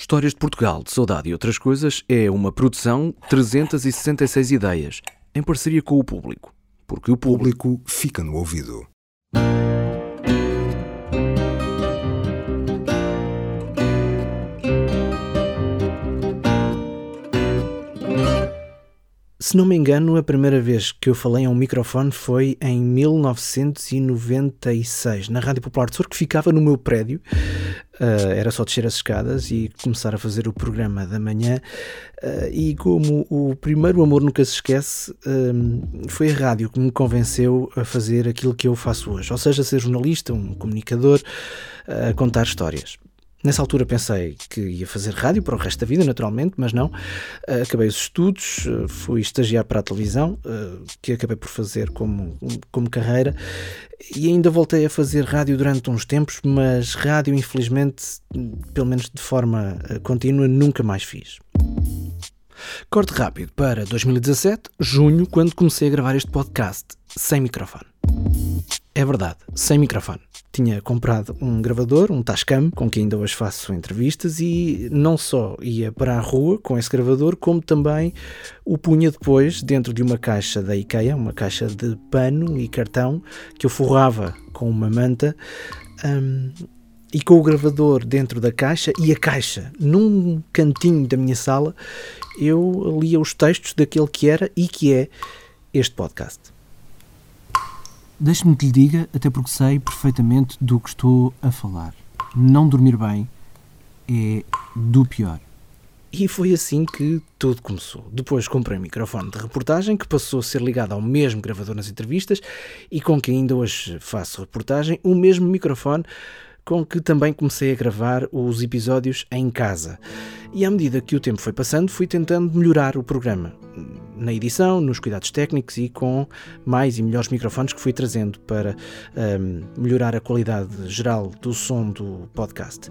Histórias de Portugal, de Saudade e Outras Coisas é uma produção 366 ideias, em parceria com o público. Porque o O público fica no ouvido. Se não me engano, a primeira vez que eu falei a um microfone foi em 1996, na Rádio Popular de Sor, que ficava no meu prédio. Uh, era só descer as escadas e começar a fazer o programa da manhã. Uh, e como o primeiro amor nunca se esquece, foi a rádio que me convenceu a fazer aquilo que eu faço hoje, ou seja, ser jornalista, um comunicador, a contar histórias. Nessa altura pensei que ia fazer rádio para o resto da vida, naturalmente, mas não. Uh, acabei os estudos, uh, fui estagiar para a televisão, uh, que acabei por fazer como, como carreira, e ainda voltei a fazer rádio durante uns tempos, mas rádio, infelizmente, pelo menos de forma contínua, nunca mais fiz. Corte rápido para 2017, junho, quando comecei a gravar este podcast sem microfone. É verdade, sem microfone. Tinha comprado um gravador, um Tascam, com que ainda hoje faço entrevistas, e não só ia para a rua com esse gravador, como também o punha depois dentro de uma caixa da IKEA, uma caixa de pano e cartão, que eu forrava com uma manta. Um, e com o gravador dentro da caixa e a caixa num cantinho da minha sala, eu lia os textos daquele que era e que é este podcast. Deixe-me que lhe diga, até porque sei perfeitamente do que estou a falar. Não dormir bem é do pior. E foi assim que tudo começou. Depois comprei um microfone de reportagem que passou a ser ligado ao mesmo gravador nas entrevistas e com que ainda hoje faço reportagem, o mesmo microfone com que também comecei a gravar os episódios em casa. E à medida que o tempo foi passando, fui tentando melhorar o programa. Na edição, nos cuidados técnicos e com mais e melhores microfones que fui trazendo para um, melhorar a qualidade geral do som do podcast.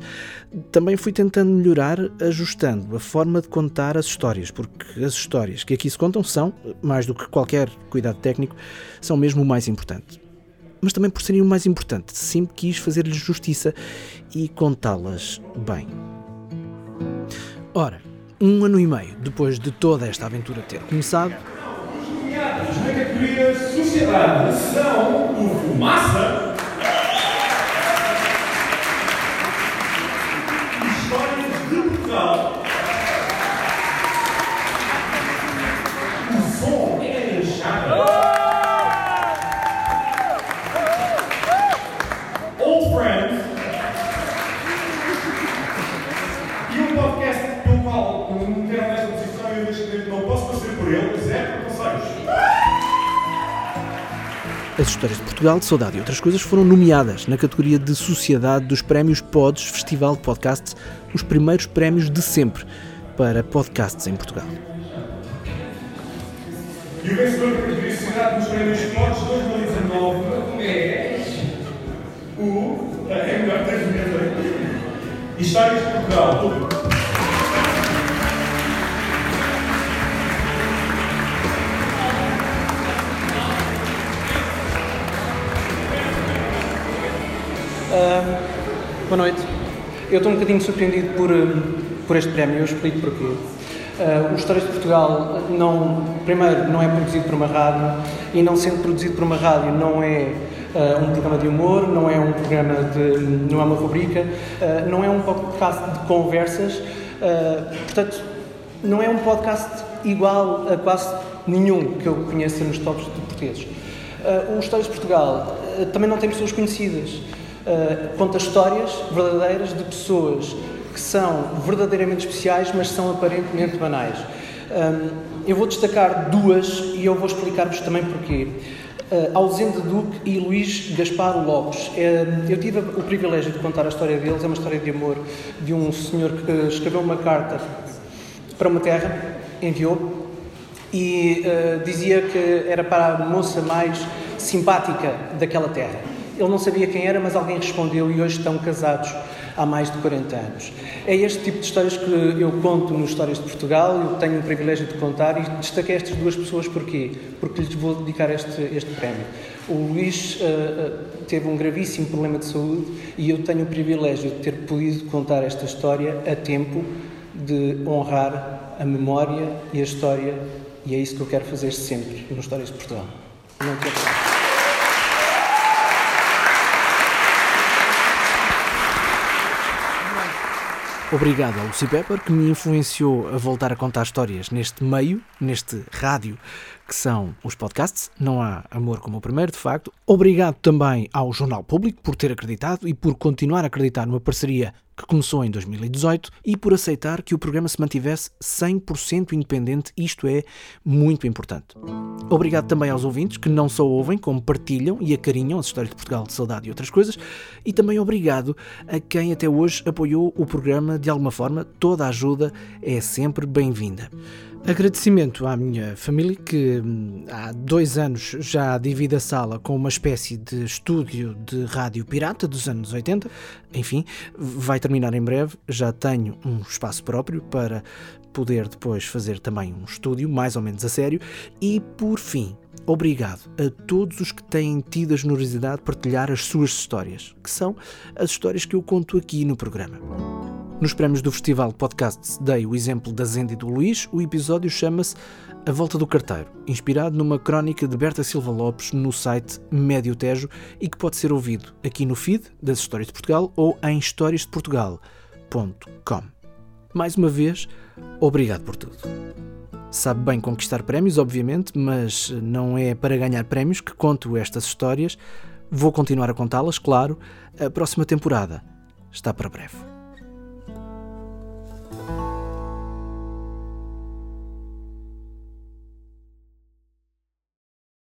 Também fui tentando melhorar ajustando a forma de contar as histórias, porque as histórias que aqui se contam são, mais do que qualquer cuidado técnico, são mesmo o mais importante mas também por serem o mais importante, sempre quis fazer-lhes justiça e contá-las bem. Ora, um ano e meio depois de toda esta aventura ter começado. Na categoria Sociedade são o Fumaça. Zé. As histórias de Portugal, de Saudade e outras coisas foram nomeadas na categoria de Sociedade dos Prémios Pods Festival de Podcasts, os primeiros prémios de sempre para podcasts em Portugal. E o vencedor da categoria Sociedade dos Prémios Pods 2019 é. O. É melhor. Histórias de Portugal. Boa noite. Eu estou um bocadinho surpreendido por, por este prémio, eu explico porquê. Uh, o Histórias de Portugal, não, primeiro, não é produzido por uma rádio e, não sendo produzido por uma rádio, não é uh, um programa de humor, não é um programa de. não é uma rubrica, uh, não é um podcast de conversas, uh, portanto, não é um podcast igual a quase nenhum que eu conheça nos tops de portugueses. Uh, o Histórias de Portugal uh, também não tem pessoas conhecidas. Uh, conta histórias verdadeiras de pessoas que são verdadeiramente especiais, mas são aparentemente banais. Um, eu vou destacar duas e eu vou explicar-vos também porquê. Uh, Ausente Duque e Luís Gaspar Lopes. Uh, eu tive o privilégio de contar a história deles, é uma história de amor de um senhor que escreveu uma carta para uma terra, enviou, e uh, dizia que era para a moça mais simpática daquela terra. Ele não sabia quem era, mas alguém respondeu e hoje estão casados há mais de 40 anos. É este tipo de histórias que eu conto nos Histórias de Portugal, eu tenho o privilégio de contar e destaquei estas duas pessoas porquê? Porque lhes vou dedicar este, este prémio. O Luís uh, teve um gravíssimo problema de saúde e eu tenho o privilégio de ter podido contar esta história a tempo de honrar a memória e a história, e é isso que eu quero fazer sempre nos Histórias de Portugal. Não quero... Obrigado ao Lucy Pepper que me influenciou a voltar a contar histórias neste meio, neste rádio que são os podcasts. Não há amor como o primeiro, de facto. Obrigado também ao Jornal Público por ter acreditado e por continuar a acreditar numa parceria que começou em 2018 e por aceitar que o programa se mantivesse 100% independente, isto é muito importante. Obrigado também aos ouvintes que não só ouvem, como partilham e acarinham as histórias de Portugal, de saudade e outras coisas, e também obrigado a quem até hoje apoiou o programa de alguma forma. Toda ajuda é sempre bem-vinda. Agradecimento à minha família que hum, há dois anos já divide a sala com uma espécie de estúdio de rádio pirata dos anos 80. Enfim, vai terminar em breve. Já tenho um espaço próprio para poder depois fazer também um estúdio mais ou menos a sério. E por fim, obrigado a todos os que têm tido a generosidade de partilhar as suas histórias, que são as histórias que eu conto aqui no programa. Nos prémios do Festival Podcasts dei o exemplo da Zenda e do Luís. O episódio chama-se A Volta do Carteiro, inspirado numa crónica de Berta Silva Lopes no site Médio Tejo e que pode ser ouvido aqui no feed das Histórias de Portugal ou em historiasdeportugal.com. Mais uma vez, obrigado por tudo. Sabe bem conquistar prémios, obviamente, mas não é para ganhar prémios que conto estas histórias. Vou continuar a contá-las, claro. A próxima temporada está para breve.